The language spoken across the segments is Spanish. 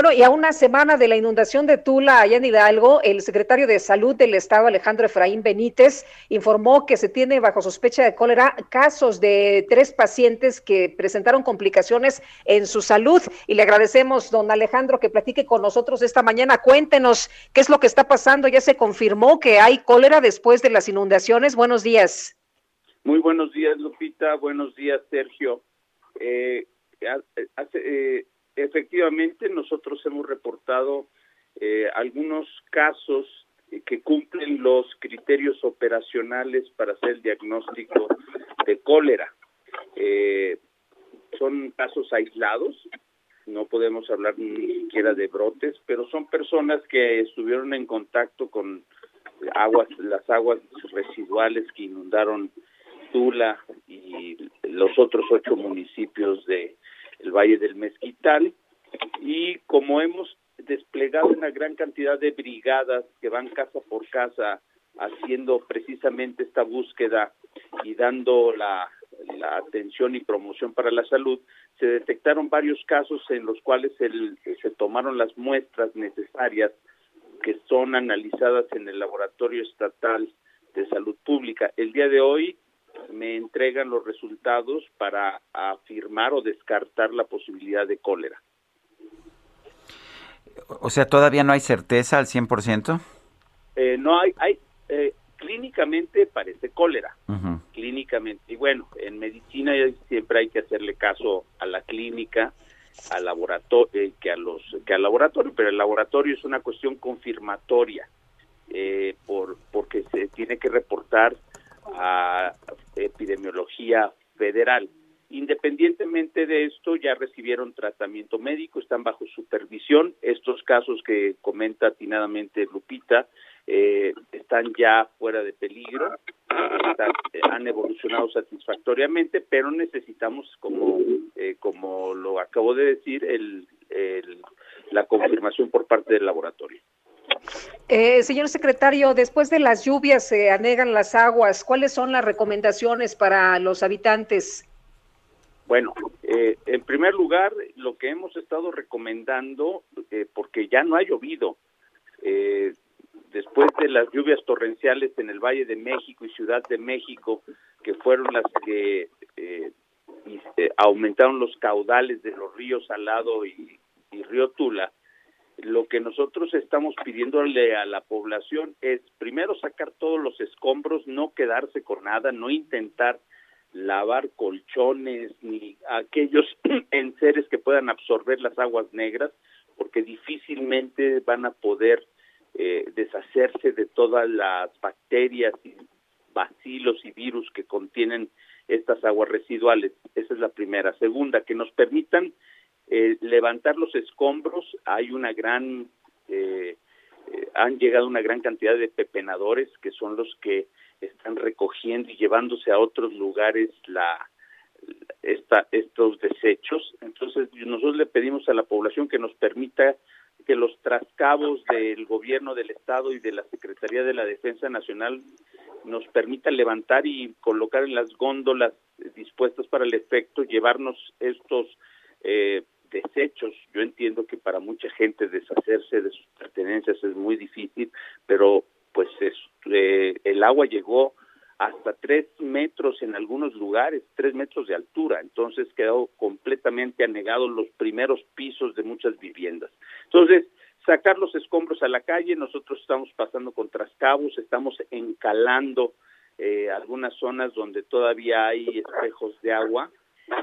Bueno, y a una semana de la inundación de Tula, allá en Hidalgo, el secretario de Salud del Estado, Alejandro Efraín Benítez, informó que se tiene bajo sospecha de cólera casos de tres pacientes que presentaron complicaciones en su salud. Y le agradecemos, don Alejandro, que platique con nosotros esta mañana. Cuéntenos qué es lo que está pasando. Ya se confirmó que hay cólera después de las inundaciones. Buenos días. Muy buenos días, Lupita. Buenos días, Sergio. Eh, hace, eh, efectivamente, nosotros hemos reportado eh, algunos casos que cumplen los criterios operacionales para hacer el diagnóstico de cólera. Eh, son casos aislados, no podemos hablar ni siquiera de brotes, pero son personas que estuvieron en contacto con aguas, las aguas residuales que inundaron Tula y los otros ocho municipios de el Valle del Mezquital y como hemos desplegado una gran cantidad de brigadas que van casa por casa haciendo precisamente esta búsqueda y dando la, atención y promoción para la salud, se detectaron varios casos en los cuales el, se tomaron las muestras necesarias que son analizadas en el Laboratorio Estatal de Salud Pública. El día de hoy me entregan los resultados para afirmar o descartar la posibilidad de cólera. O sea, ¿todavía no hay certeza al 100%? Eh, no hay, hay eh, clínicamente parece cólera, clínicamente. Y bueno, en medicina siempre hay que hacerle caso a la clínica, al laboratorio, eh, que a los que al laboratorio, pero el laboratorio es una cuestión confirmatoria, eh, por porque se tiene que reportar a epidemiología federal. Independientemente de esto, ya recibieron tratamiento médico, están bajo supervisión. Estos casos que comenta atinadamente Lupita eh, están ya fuera de peligro, eh, han evolucionado satisfactoriamente, pero necesitamos, como, eh, como lo acabo de decir, el, la confirmación por parte del laboratorio. Señor secretario, después de las lluvias se anegan las aguas. ¿Cuáles son las recomendaciones para los habitantes? Bueno, eh, en primer lugar, lo que hemos estado recomendando, eh, porque ya no ha llovido, eh, después de las lluvias torrenciales en el Valle de México y Ciudad de México, que fueron las que aumentaron los caudales de los ríos Salado y Río Tula, lo que nosotros estamos pidiéndole a la población es primero sacar todos los escombros, no quedarse con nada, no intentar lavar colchones ni aquellos enseres que puedan absorber las aguas negras, porque difícilmente van a poder eh, deshacerse de todas las bacterias y bacilos y virus que contienen estas aguas residuales. Esa es la primera. Segunda, que nos permitan eh, levantar los escombros. Hay una gran, eh, han llegado una gran cantidad de pepenadores que son los que están recogiendo y llevándose a otros lugares la esta, estos desechos. Entonces, nosotros le pedimos a la población que nos permita que los trascabos del gobierno del estado y de la Secretaría de la Defensa Nacional nos permitan levantar y colocar en las góndolas dispuestas para el efecto, llevarnos estos eh, desechos. Yo entiendo que para mucha gente deshacerse de sus pertenencias es muy difícil, pero pues es, eh, el agua llegó hasta tres metros en algunos lugares, tres metros de altura, entonces quedó completamente anegados los primeros pisos de muchas viviendas. Entonces, sacar los escombros a la calle, nosotros estamos pasando con trascabos, estamos encalando eh, algunas zonas donde todavía hay espejos de agua,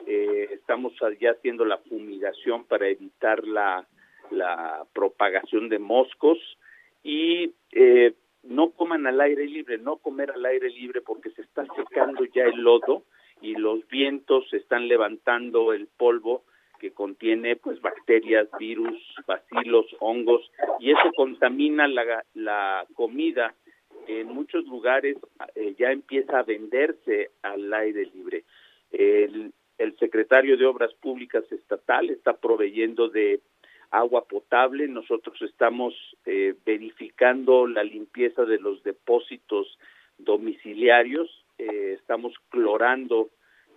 eh, estamos ya haciendo la fumigación para evitar la, propagación de moscos y eh, no coman al aire libre, no comer al aire libre porque se está secando ya el lodo y los vientos están levantando el polvo contiene pues bacterias, virus, bacilos, hongos y eso contamina la, la comida. En muchos lugares eh, ya empieza a venderse al aire libre. El, el secretario de Obras Públicas Estatal está proveyendo de agua potable. Nosotros estamos eh, verificando la limpieza de los depósitos domiciliarios. Eh, estamos clorando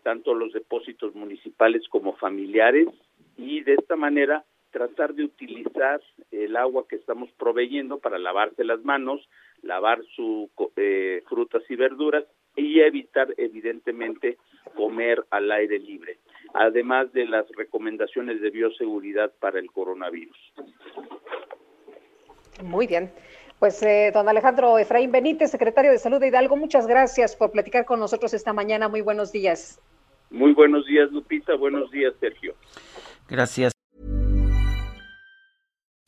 tanto los depósitos municipales como familiares y de esta manera tratar de utilizar el agua que estamos proveyendo para lavarse las manos, lavar sus eh, frutas y verduras y evitar evidentemente comer al aire libre, además de las recomendaciones de bioseguridad para el coronavirus. Muy bien. Pues eh, don Alejandro Efraín Benítez, secretario de Salud de Hidalgo, muchas gracias por platicar con nosotros esta mañana. Muy buenos días. Muy buenos días, Lupita. Buenos días, Sergio. Gracias.